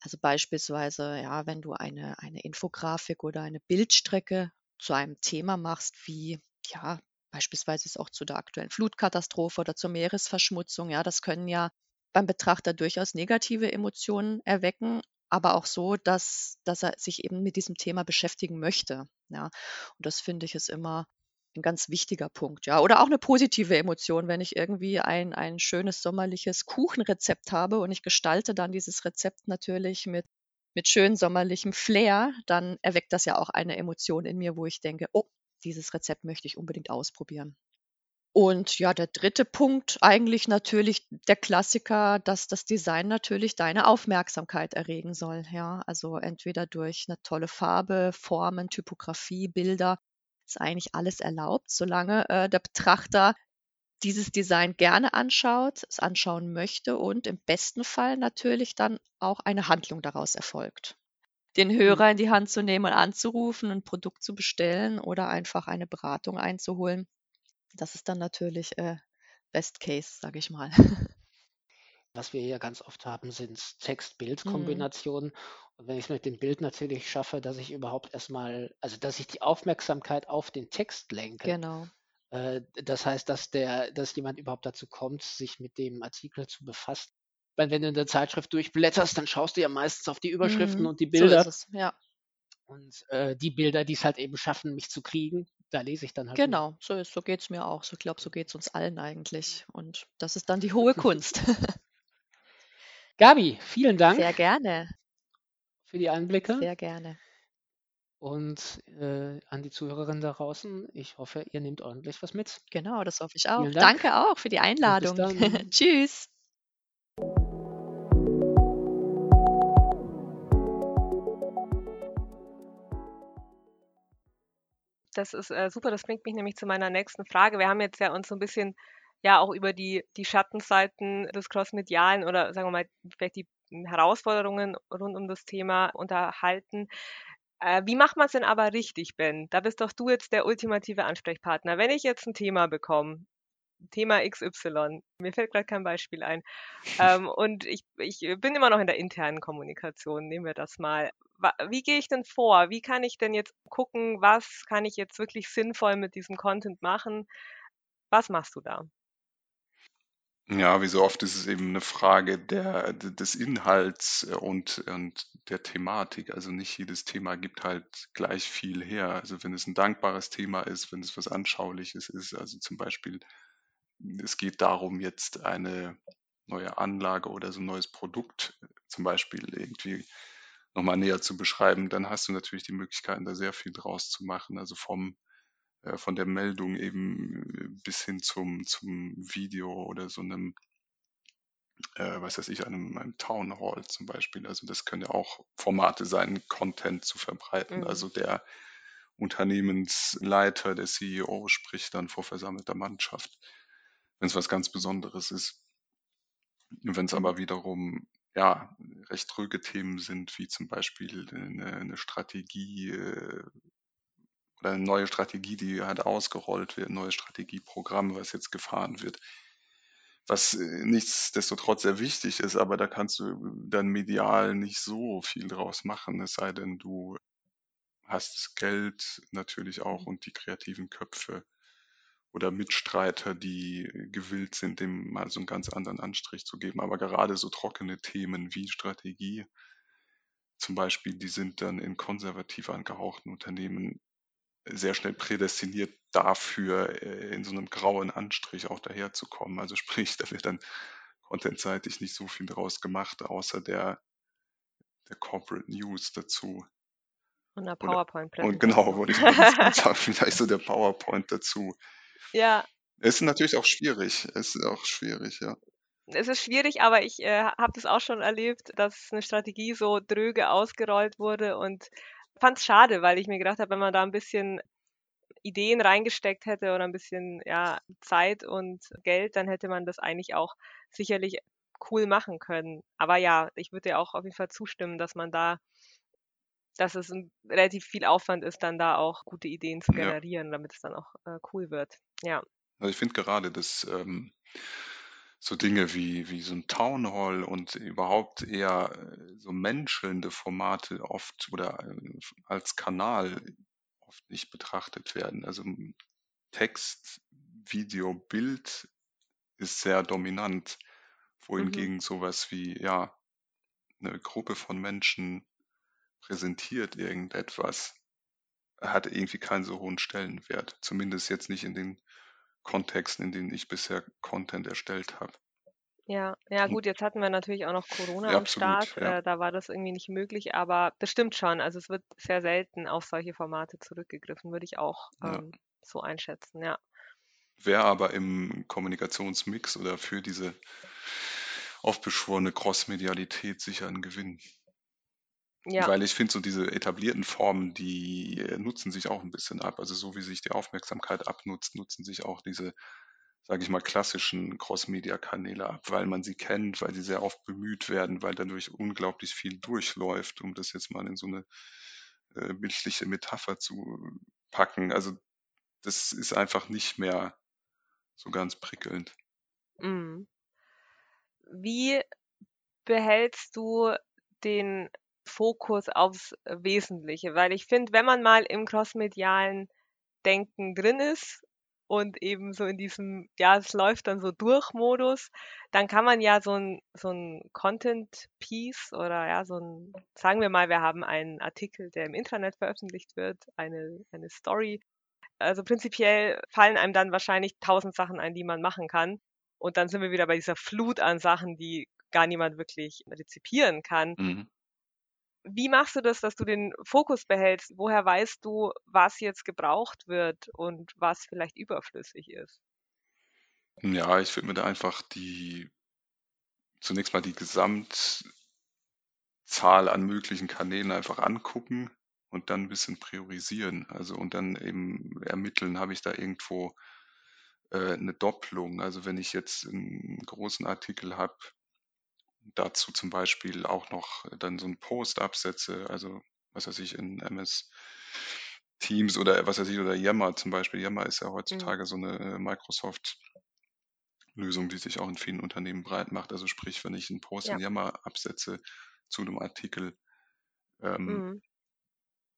Also beispielsweise, ja, wenn du eine, eine Infografik oder eine Bildstrecke zu einem Thema machst, wie, ja, beispielsweise ist auch zu der aktuellen Flutkatastrophe oder zur Meeresverschmutzung, ja, das können ja beim Betrachter durchaus negative Emotionen erwecken, aber auch so, dass, dass er sich eben mit diesem Thema beschäftigen möchte. Ja, und das finde ich ist immer ein ganz wichtiger Punkt, ja. Oder auch eine positive Emotion, wenn ich irgendwie ein, ein schönes sommerliches Kuchenrezept habe und ich gestalte dann dieses Rezept natürlich mit, mit schön sommerlichem Flair, dann erweckt das ja auch eine Emotion in mir, wo ich denke, oh, dieses Rezept möchte ich unbedingt ausprobieren. Und ja, der dritte Punkt eigentlich natürlich der Klassiker, dass das Design natürlich deine Aufmerksamkeit erregen soll. Ja, also entweder durch eine tolle Farbe, Formen, Typografie, Bilder ist eigentlich alles erlaubt, solange äh, der Betrachter dieses Design gerne anschaut, es anschauen möchte und im besten Fall natürlich dann auch eine Handlung daraus erfolgt. Den Hörer in die Hand zu nehmen und anzurufen, ein Produkt zu bestellen oder einfach eine Beratung einzuholen. Das ist dann natürlich äh, Best Case, sage ich mal. Was wir ja ganz oft haben, sind Mhm. Text-Bild-Kombinationen. Und wenn ich es mit dem Bild natürlich schaffe, dass ich überhaupt erstmal, also dass ich die Aufmerksamkeit auf den Text lenke, Genau. Äh, das heißt, dass der, dass jemand überhaupt dazu kommt, sich mit dem Artikel zu befassen. Weil wenn du in der Zeitschrift durchblätterst, dann schaust du ja meistens auf die Überschriften Mhm. und die So Bilder. ist es, ja. Und äh, die Bilder, die es halt eben schaffen, mich zu kriegen, da lese ich dann halt. Genau, so ist, so geht's mir auch. So glaube, so geht's uns allen eigentlich. Und das ist dann die hohe Kunst. Gabi, vielen Dank Sehr gerne, für die Einblicke. sehr gerne. Und äh, an die Zuhörerinnen da draußen, ich hoffe, ihr nehmt ordentlich was mit. Genau, das hoffe ich auch. Dank. Danke auch für die Einladung. dann. Tschüss. Das ist äh, super, das bringt mich nämlich zu meiner nächsten Frage. Wir haben jetzt ja uns so ein bisschen ja auch über die, die Schattenseiten des Crossmedialen oder sagen wir mal vielleicht die Herausforderungen rund um das Thema unterhalten. Äh, wie macht man es denn aber richtig, Ben? Da bist doch du jetzt der ultimative Ansprechpartner. Wenn ich jetzt ein Thema bekomme, Thema XY, mir fällt gerade kein Beispiel ein, ähm, und ich, ich bin immer noch in der internen Kommunikation, nehmen wir das mal. Wie gehe ich denn vor? Wie kann ich denn jetzt gucken, was kann ich jetzt wirklich sinnvoll mit diesem Content machen? Was machst du da? Ja, wie so oft ist es eben eine Frage der, de- des Inhalts äh, und, und der Thematik. Also nicht jedes Thema gibt halt gleich viel her. Also wenn es ein dankbares Thema ist, wenn es was Anschauliches ist, also zum Beispiel, es geht darum, jetzt eine neue Anlage oder so ein neues Produkt zum Beispiel irgendwie nochmal näher zu beschreiben, dann hast du natürlich die Möglichkeiten, da sehr viel draus zu machen. Also vom von der Meldung eben äh, bis hin zum, zum Video oder so einem, äh, was weiß ich, einem, einem Town Hall zum Beispiel. Also das können ja auch Formate sein, Content zu verbreiten. Mhm. Also der Unternehmensleiter, der CEO spricht dann vor versammelter Mannschaft, wenn es was ganz Besonderes ist. Wenn es Mhm. aber wiederum ja, recht ruhige Themen sind, wie zum Beispiel eine, eine Strategie äh, oder eine neue Strategie, die halt ausgerollt wird, ein neues Strategieprogramm, was jetzt gefahren wird, was äh, nichtsdestotrotz sehr wichtig ist, aber da kannst du dann medial nicht so viel draus machen, es sei denn, du hast das Geld natürlich auch und die kreativen Köpfe oder Mitstreiter, die gewillt sind, dem mal so einen ganz anderen Anstrich zu geben. Aber gerade so trockene Themen wie Strategie zum Beispiel, die sind dann in konservativ angehauchten Unternehmen sehr schnell prädestiniert dafür, äh, in so einem grauen Anstrich auch daherzukommen. Also sprich, da wird dann contentseitig nicht so viel draus gemacht, außer der, der Corporate News dazu. Und eine Oder, und PowerPoint-Präsentation genau, wollte ich sagen, vielleicht so der PowerPoint dazu. Ja, Es ist natürlich auch schwierig. Es ist auch schwierig, ja. es ist schwierig, aber ich äh, habe das auch schon erlebt, dass eine Strategie so dröge ausgerollt wurde und fand es schade, weil ich mir gedacht habe, wenn man da ein bisschen Ideen reingesteckt hätte oder ein bisschen ja, Zeit und Geld, dann hätte man das eigentlich auch sicherlich cool machen können. Aber ja, ich würde dir auch auf jeden Fall zustimmen, dass man da, dass es ein, relativ viel Aufwand ist, dann da auch gute Ideen zu Ja. generieren, damit es dann auch äh, cool wird. Ja. Also ich finde gerade, dass ähm, so Dinge wie, wie so ein Town Hall und überhaupt eher äh, so menschelnde Formate oft oder äh, als Kanal oft nicht betrachtet werden. Also m- Text, Video, Bild ist sehr dominant, Mhm. wohingegen sowas wie, ja, eine Gruppe von Menschen präsentiert irgendetwas, hat irgendwie keinen so hohen Stellenwert. Zumindest jetzt nicht in den Kontexten, in denen ich bisher Content erstellt habe. Ja, ja Und gut, jetzt hatten wir natürlich auch noch Corona ja, am absolut, Start. ja. Äh, da war das irgendwie nicht möglich, aber das stimmt schon. Also es wird sehr selten auf solche Formate zurückgegriffen, würde ich auch Ja. ähm, so einschätzen, ja. Wäre aber im Kommunikationsmix oder für diese aufbeschworene Crossmedialität sicher ein Gewinn. Ja, Weil ich finde, so diese etablierten Formen, die äh, nutzen sich auch ein bisschen ab. Also so wie sich die Aufmerksamkeit abnutzt, nutzen sich auch diese, sage ich mal, klassischen Cross-Media-Kanäle ab, weil man sie kennt, weil sie sehr oft bemüht werden, weil dadurch unglaublich viel durchläuft, um das jetzt mal in so eine äh, bildliche Metapher zu packen. Also das ist einfach nicht mehr so ganz prickelnd. mhm. Wie behältst du den Fokus aufs Wesentliche? Weil ich finde, wenn man mal im crossmedialen Denken drin ist und eben so in diesem, ja, es läuft dann so durch Modus, dann kann man ja so ein, so ein Content-Piece oder ja, so ein, sagen wir mal, wir haben einen Artikel, der im Internet veröffentlicht wird, eine, eine Story. Also prinzipiell fallen einem dann wahrscheinlich tausend Sachen ein, die man machen kann. Und dann sind wir wieder bei dieser Flut an Sachen, die gar niemand wirklich rezipieren kann. Mhm. Wie machst du das, dass du den Fokus behältst? Woher weißt du, was jetzt gebraucht wird und was vielleicht überflüssig ist? Ja, ich würde mir da einfach die zunächst mal die Gesamtzahl an möglichen Kanälen einfach angucken und dann ein bisschen priorisieren. Also und dann eben ermitteln, habe ich da irgendwo äh, eine Doppelung. Also wenn ich jetzt einen großen Artikel habe, dazu zum Beispiel auch noch dann so einen Post absetze, also was weiß ich, in MS Teams oder was weiß ich, oder Yammer zum Beispiel. Yammer ist ja Mhm. heutzutage so eine äh, Microsoft-Lösung, die sich auch in vielen Unternehmen breit macht. Also sprich, wenn ich einen Post Ja. in Yammer absetze zu einem Artikel, ähm, Mhm.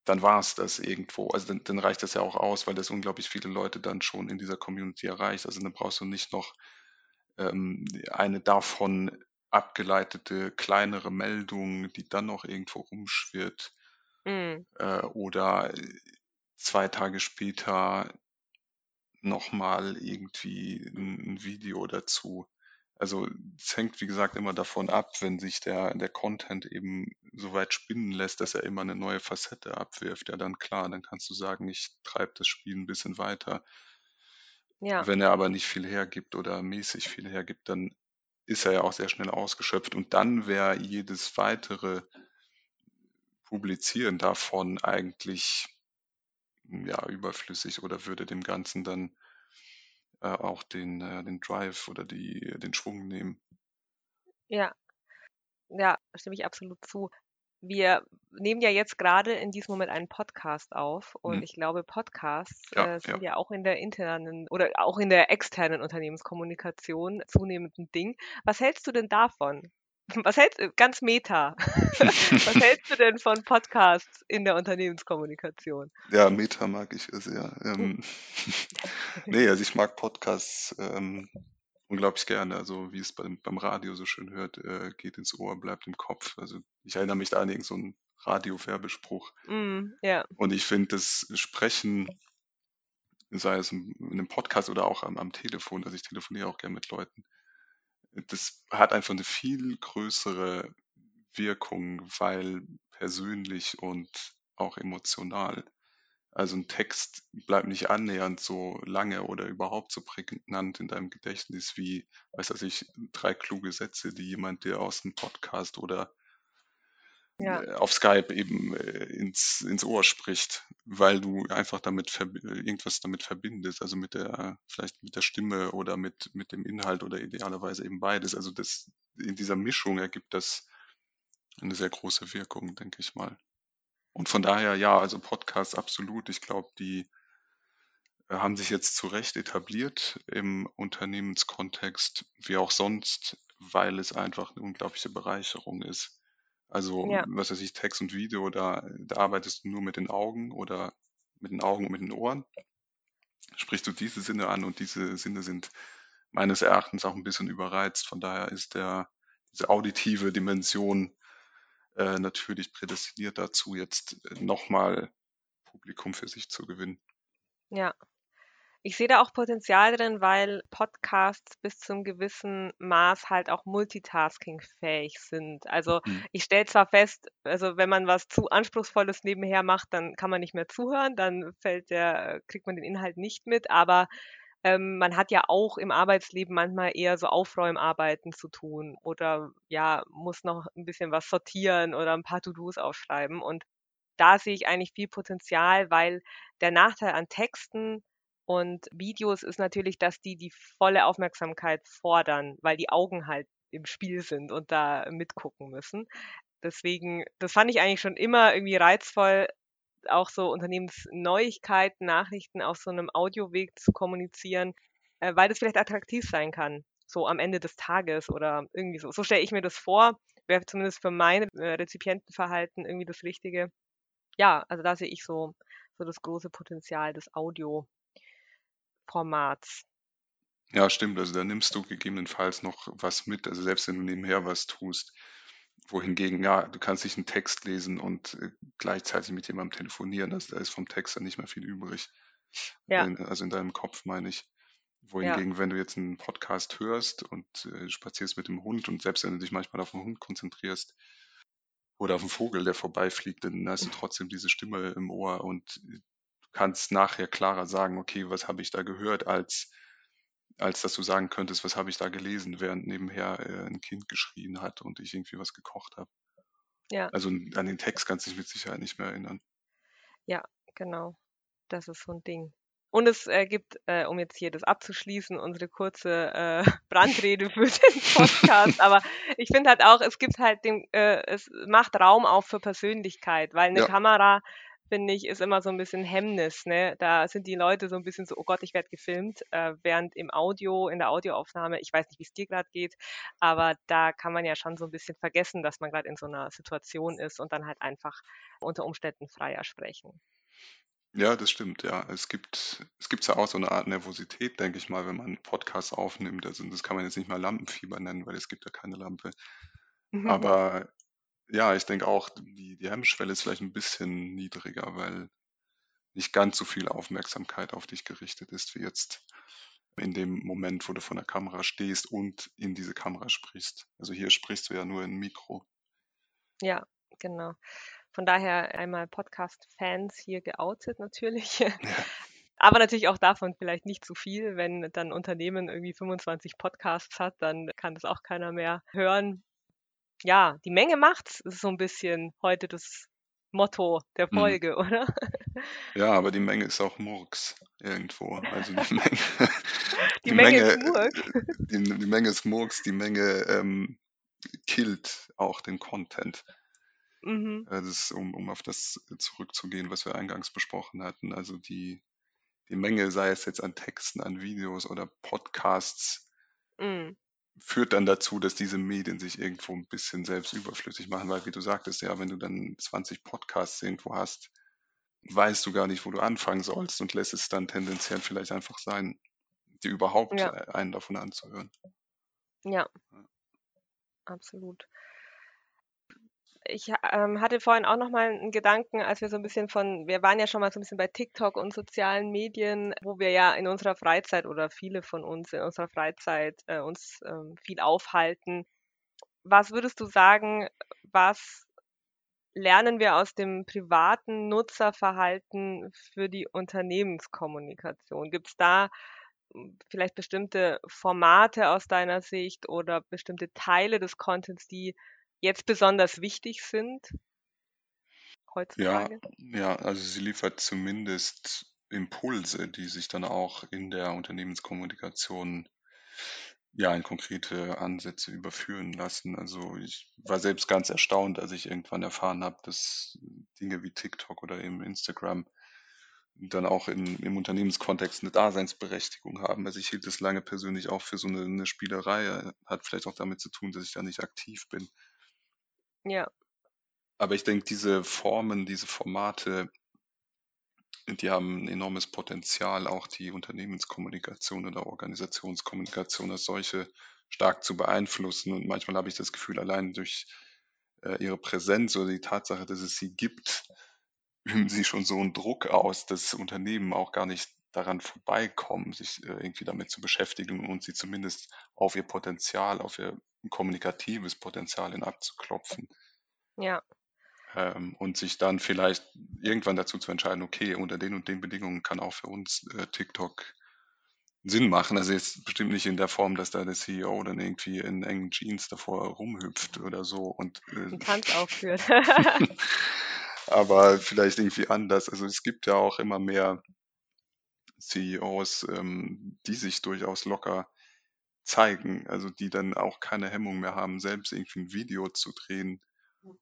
dann war es das irgendwo. Also dann, dann reicht das ja auch aus, weil das unglaublich viele Leute dann schon in dieser Community erreicht. Also dann brauchst du nicht noch ähm, eine davon abgeleitete kleinere Meldung, die dann noch irgendwo rumschwirrt Mhm. äh, oder äh, zwei Tage später nochmal irgendwie ein, ein Video dazu. Also es hängt, wie gesagt, immer davon ab, wenn sich der, der Content eben so weit spinnen lässt, dass er immer eine neue Facette abwirft. Ja, dann klar, dann kannst du sagen, ich treibe das Spiel ein bisschen weiter. Ja. Wenn er aber nicht viel hergibt oder mäßig viel hergibt, dann ist er ja auch sehr schnell ausgeschöpft. Und dann wäre jedes weitere Publizieren davon eigentlich ja überflüssig oder würde dem Ganzen dann äh, auch den, äh, den Drive oder die, den Schwung nehmen. Ja. Ja, stimme ich absolut zu. Wir nehmen ja jetzt gerade in diesem Moment einen Podcast auf und Mhm. ich glaube, Podcasts Ja, äh, ja. sind ja auch in der internen oder auch in der externen Unternehmenskommunikation zunehmend ein Ding. Was hältst du denn davon? Was hältst du, ganz meta, was hältst du denn von Podcasts in der Unternehmenskommunikation? Ja, Meta mag ich sehr. Hm. Ähm, nee, also ich mag Podcasts ähm, unglaublich gerne. Also wie es beim, beim Radio so schön hört, äh, geht ins Ohr, bleibt im Kopf. Also ich erinnere mich da an irgendeinen so einen Radio-Werbespruch. Mm, ja, Und ich finde das Sprechen, sei es in in einem Podcast oder auch am, am Telefon, also ich telefoniere auch gerne mit Leuten, das hat einfach eine viel größere Wirkung, weil persönlich und auch emotional. Also ein Text bleibt nicht annähernd so lange oder überhaupt so prägnant in deinem Gedächtnis wie, weiß was ich, drei kluge Sätze, die jemand dir aus einem Podcast oder ja, äh, auf Skype eben äh, ins, ins Ohr spricht, weil du einfach damit irgendwas damit verbindest, also mit der, vielleicht mit der Stimme oder mit, mit dem Inhalt oder idealerweise eben beides. Also das, in dieser Mischung ergibt das eine sehr große Wirkung, denke ich mal. Und von daher, ja, also Podcasts absolut. Ich glaube, die äh, haben sich jetzt zu Recht etabliert im Unternehmenskontext, wie auch sonst, weil es einfach eine unglaubliche Bereicherung ist. Also, ja, was weiß ich, Text und Video, da, da arbeitest du nur mit den Augen oder mit den Augen und mit den Ohren. Sprichst du diese Sinne an und diese Sinne sind meines Erachtens auch ein bisschen überreizt. Von daher ist der, diese auditive Dimension äh, natürlich prädestiniert dazu, jetzt äh, nochmal Publikum für sich zu gewinnen. ja. Ich sehe da auch Potenzial drin, weil Podcasts bis zu einem gewissen Maß halt auch multitaskingfähig sind. Also Hm. ich stelle zwar fest, also wenn man was zu Anspruchsvolles nebenher macht, dann kann man nicht mehr zuhören, dann fällt der, kriegt man den Inhalt nicht mit, aber ähm, man hat ja auch im Arbeitsleben manchmal eher so Aufräumarbeiten zu tun oder ja, muss noch ein bisschen was sortieren oder ein paar To-Dos aufschreiben. Und da sehe ich eigentlich viel Potenzial, weil der Nachteil an Texten und Videos ist natürlich, dass die die volle Aufmerksamkeit fordern, weil die Augen halt im Spiel sind und da mitgucken müssen. Deswegen, das fand ich eigentlich schon immer irgendwie reizvoll, auch so Unternehmensneuigkeiten, Nachrichten auf so einem Audioweg zu kommunizieren, äh, weil das vielleicht attraktiv sein kann, so am Ende des Tages oder irgendwie so. So stelle ich mir das vor, wäre zumindest für mein äh, Rezipientenverhalten irgendwie das Richtige. Ja, also da sehe ich so, so das große Potenzial des Audio-Formats. Formats. Ja, stimmt. Also da nimmst du gegebenenfalls noch was mit, also selbst wenn du nebenher was tust. Wohingegen, ja, du kannst nicht einen Text lesen und äh, gleichzeitig mit jemandem telefonieren. Also da ist vom Text dann nicht mehr viel übrig. Ja, In, also in deinem Kopf meine ich. ja, Wohingegen, wenn du jetzt einen Podcast hörst und äh, spazierst mit dem Hund und selbst wenn du dich manchmal auf den Hund konzentrierst oder auf einen Vogel, der vorbeifliegt, dann hast du trotzdem diese Stimme im Ohr und äh, du kannst nachher klarer sagen, okay, was habe ich da gehört, als als dass du sagen könntest, was habe ich da gelesen, während nebenher äh, ein Kind geschrien hat und ich irgendwie was gekocht habe. ja, Also an den Text kannst du dich mit Sicherheit nicht mehr erinnern. ja, genau. Das ist so ein Ding. Und es äh, gibt, äh, um jetzt hier das abzuschließen, unsere kurze äh, Brandrede für den Podcast. Aber ich finde halt auch, es gibt halt den, äh, es macht Raum auch für Persönlichkeit, weil eine Ja, Kamera, finde ich, ist immer so ein bisschen Hemmnis. Ne? Da sind die Leute so ein bisschen so, oh Gott, ich werde gefilmt, äh, während im Audio, in der Audioaufnahme, ich weiß nicht, wie es dir gerade geht, aber da kann man ja schon so ein bisschen vergessen, dass man gerade in so einer Situation ist und dann halt einfach unter Umständen freier sprechen. ja, das stimmt, ja. Es gibt, es gibt ja auch so eine Art Nervosität, denke ich mal, wenn man einen Podcast aufnimmt. Also das kann man jetzt nicht mal Lampenfieber nennen, weil es gibt ja keine Lampe. Aber ja, ich denke auch, die, die Hemmschwelle ist vielleicht ein bisschen niedriger, weil nicht ganz so viel Aufmerksamkeit auf dich gerichtet ist, wie jetzt in dem Moment, wo du vor der Kamera stehst und in diese Kamera sprichst. Also hier sprichst du ja nur in Mikro. Ja, genau. Von daher einmal Podcast-Fans hier geoutet natürlich. Ja, Aber natürlich auch davon vielleicht nicht zu viel. Wenn dann Unternehmen irgendwie 25 Podcasts hat, dann kann das auch keiner mehr hören. Ja, die Menge macht's, ist so ein bisschen heute das Motto der hm. Folge, oder? ja, aber die Menge ist auch Murks irgendwo. Also die Menge, Die die Menge ist Menge, Murks. die, die Menge ist Murks, die Menge ähm, killt auch den Content. Mhm. Äh, Das ist, um, um auf das zurückzugehen, was wir eingangs besprochen hatten. Also die, die Menge, sei es jetzt an Texten, an Videos oder Podcasts, Mm. Führt dann dazu, dass diese Medien sich irgendwo ein bisschen selbst überflüssig machen, weil wie du sagtest, ja, wenn du dann 20 Podcasts irgendwo hast, weißt du gar nicht, wo du anfangen sollst und lässt es dann tendenziell vielleicht einfach sein, dir überhaupt Ja, einen davon anzuhören. ja, absolut. Ich ähm, hatte vorhin auch noch mal einen Gedanken, als wir so ein bisschen von, wir waren ja schon mal so ein bisschen bei TikTok und sozialen Medien, wo wir ja in unserer Freizeit oder viele von uns in unserer Freizeit äh, uns ähm, viel aufhalten. Was würdest du sagen, was lernen wir aus dem privaten Nutzerverhalten für die Unternehmenskommunikation? Gibt es da m, vielleicht bestimmte Formate aus deiner Sicht oder bestimmte Teile des Contents, die jetzt besonders wichtig sind Ja, heutzutage? ja, also sie liefert zumindest Impulse, die sich dann auch in der Unternehmenskommunikation ja in konkrete Ansätze überführen lassen. Also ich war selbst ganz erstaunt, als ich irgendwann erfahren habe, dass Dinge wie TikTok oder eben Instagram dann auch in, im Unternehmenskontext eine Daseinsberechtigung haben. Also ich hielt es lange persönlich auch für so eine, eine Spielerei, hat vielleicht auch damit zu tun, dass ich da nicht aktiv bin. Ja, Aber ich denke, diese Formen, diese Formate, die haben ein enormes Potenzial, auch die Unternehmenskommunikation oder Organisationskommunikation als solche stark zu beeinflussen. Und manchmal habe ich das Gefühl, allein durch äh, ihre Präsenz oder die Tatsache, dass es sie gibt, üben sie schon so einen Druck aus, dass Unternehmen auch gar nicht daran vorbeikommen, sich äh, irgendwie damit zu beschäftigen und sie zumindest auf ihr Potenzial, auf ihr kommunikatives Potenzial hin abzuklopfen ja, ähm, und sich dann vielleicht irgendwann dazu zu entscheiden, okay, unter den und den Bedingungen kann auch für uns äh, TikTok Sinn machen. Also jetzt bestimmt nicht in der Form, dass da der CEO dann irgendwie in engen Jeans davor rumhüpft oder so und äh, Tanz aufführt. aber vielleicht irgendwie anders. Also es gibt ja auch immer mehr CEOs, ähm, die sich durchaus locker zeigen, also die dann auch keine Hemmung mehr haben, selbst irgendwie ein Video zu drehen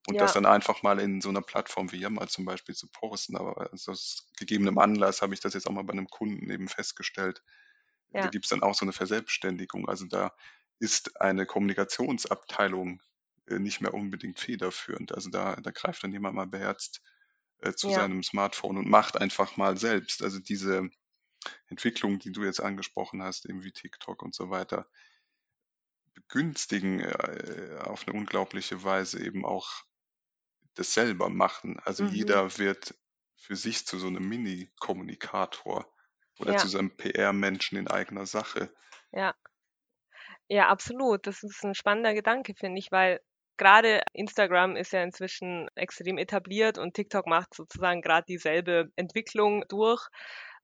und das Ja, dann einfach mal in so einer Plattform wie Yammer zum Beispiel zu posten. Aber also aus gegebenem Anlass habe ich das jetzt auch mal bei einem Kunden eben festgestellt. Da ja, gibt es dann auch so eine Verselbstständigung. Also da ist eine Kommunikationsabteilung äh, nicht mehr unbedingt federführend. Also da, da greift dann jemand mal beherzt äh, zu ja, seinem Smartphone und macht einfach mal selbst. Also diese Entwicklungen, die du jetzt angesprochen hast, eben wie TikTok und so weiter, begünstigen äh, auf eine unglaubliche Weise eben auch das selber machen. Also Mhm. jeder wird für sich zu so einem Mini-Kommunikator oder Ja. zu seinem PR-Menschen in eigener Sache. Ja. Ja, absolut. Das ist ein spannender Gedanke, finde ich, weil gerade Instagram ist ja inzwischen extrem etabliert und TikTok macht sozusagen gerade dieselbe Entwicklung durch,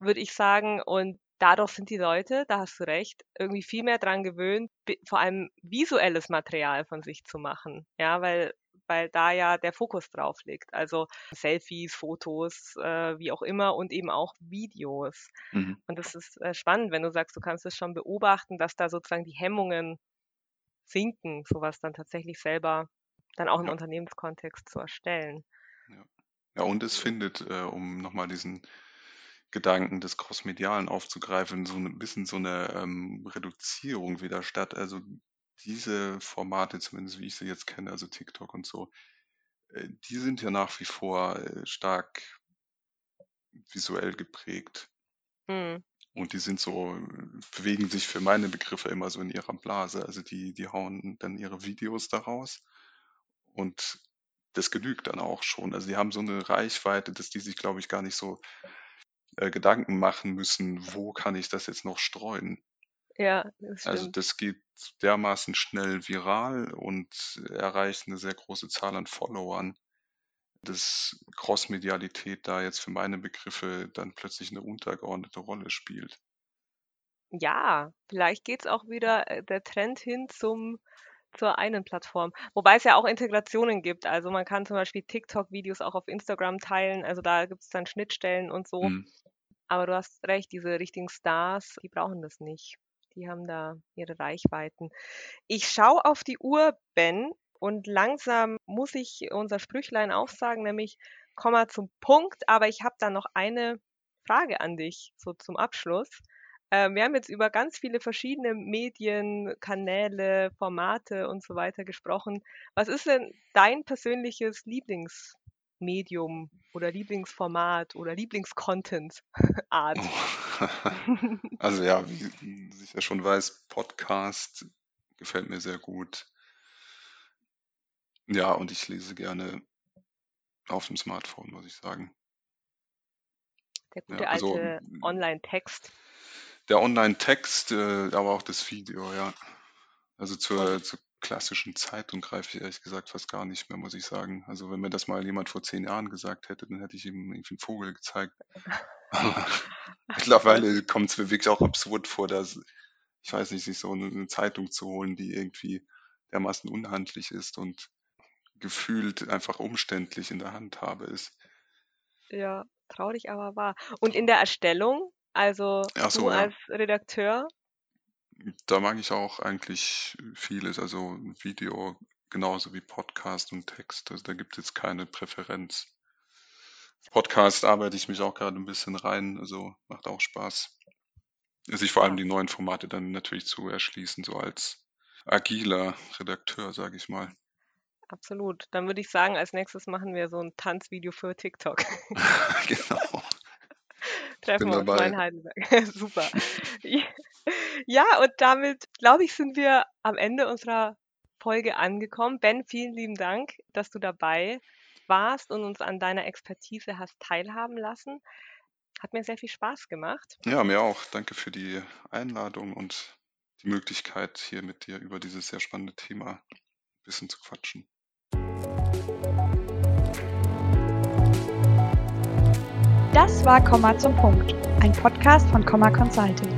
würde ich sagen. Und dadurch sind die Leute, da hast du recht, irgendwie viel mehr dran gewöhnt, vor allem visuelles Material von sich zu machen. Ja, weil weil da ja der Fokus drauf liegt. Also Selfies, Fotos, äh, wie auch immer und eben auch Videos. Mhm. Und das ist äh, spannend, wenn du sagst, du kannst es schon beobachten, dass da sozusagen die Hemmungen sinken, sowas dann tatsächlich selber dann auch im Ja. Unternehmenskontext zu erstellen. Ja, und es findet, äh, um nochmal diesen Gedanken des Crossmedialen aufzugreifen, so ein bisschen so eine ähm, Reduzierung wieder statt. Also diese Formate, zumindest wie ich sie jetzt kenne, also TikTok und so, äh, die sind ja nach wie vor äh, stark visuell geprägt. Hm. Und die sind so, bewegen sich für meine Begriffe immer so in ihrer Blase. Also die, die hauen dann ihre Videos daraus und das genügt dann auch schon. Also die haben so eine Reichweite, dass die sich, glaube ich, gar nicht so äh, Gedanken machen müssen, wo kann ich das jetzt noch streuen. Ja, das Also das geht dermaßen schnell viral und erreicht eine sehr große Zahl an Followern, dass Crossmedialität da jetzt für meine Begriffe dann plötzlich eine untergeordnete Rolle spielt. Ja, vielleicht geht's auch wieder äh, der Trend hin zum zur einen Plattform. Wobei es ja auch Integrationen gibt. Also man kann zum Beispiel TikTok-Videos auch auf Instagram teilen. Also da gibt's dann Schnittstellen und so. Hm. Aber du hast recht, diese richtigen Stars, die brauchen das nicht. Die haben da ihre Reichweiten. Ich schaue auf die Uhr, Ben, und langsam muss ich unser Sprüchlein aufsagen, nämlich komm mal zum Punkt. Aber ich habe da noch eine Frage an dich, so zum Abschluss. Ähm, wir haben jetzt über ganz viele verschiedene Medien, Kanäle, Formate und so weiter gesprochen. Was ist denn dein persönliches Lieblingsmedium oder Lieblingsformat oder Lieblingscontent-Art? Also ja, wie wie sicher schon weiß, Podcast gefällt mir sehr gut. Ja, und ich lese gerne auf dem Smartphone, muss ich sagen. Der Ja, gute also alte Online-Text. der Online-Text, äh, aber auch das Video, ja. Also zur, zur klassischen Zeitung greife ich ehrlich gesagt fast gar nicht mehr, muss ich sagen. Also wenn mir das mal jemand vor zehn Jahren gesagt hätte, dann hätte ich ihm irgendwie einen Vogel gezeigt. Aber mittlerweile kommt es mir wirklich auch absurd vor, dass, ich weiß nicht, sich so eine, Zeitung zu holen, die irgendwie dermaßen unhandlich ist und gefühlt einfach umständlich in der Handhabe ist. Ja, traurig, aber wahr. Und in der Erstellung, also Ach du so, ja. als Redakteur, Da mag ich auch eigentlich vieles, also Video genauso wie Podcast und Text. Also da gibt es jetzt keine Präferenz. Podcast arbeite ich mich auch gerade ein bisschen rein, also macht auch Spaß. Sich vor allem die neuen Formate dann natürlich zu erschließen, so als agiler Redakteur, sage ich mal. absolut. Dann würde ich sagen, als nächstes machen wir so ein Tanzvideo für TikTok. genau, Treffen wir uns mal in dabei. Heidelberg. Super. Ja, und damit, glaube ich, sind wir am Ende unserer Folge angekommen. Ben, vielen lieben Dank, dass du dabei warst und uns an deiner Expertise hast teilhaben lassen. Hat mir sehr viel Spaß gemacht. Ja, mir auch. Danke für die Einladung und die Möglichkeit, hier mit dir über dieses sehr spannende Thema ein bisschen zu quatschen. Das war Komma zum Punkt, ein Podcast von Komma Consulting.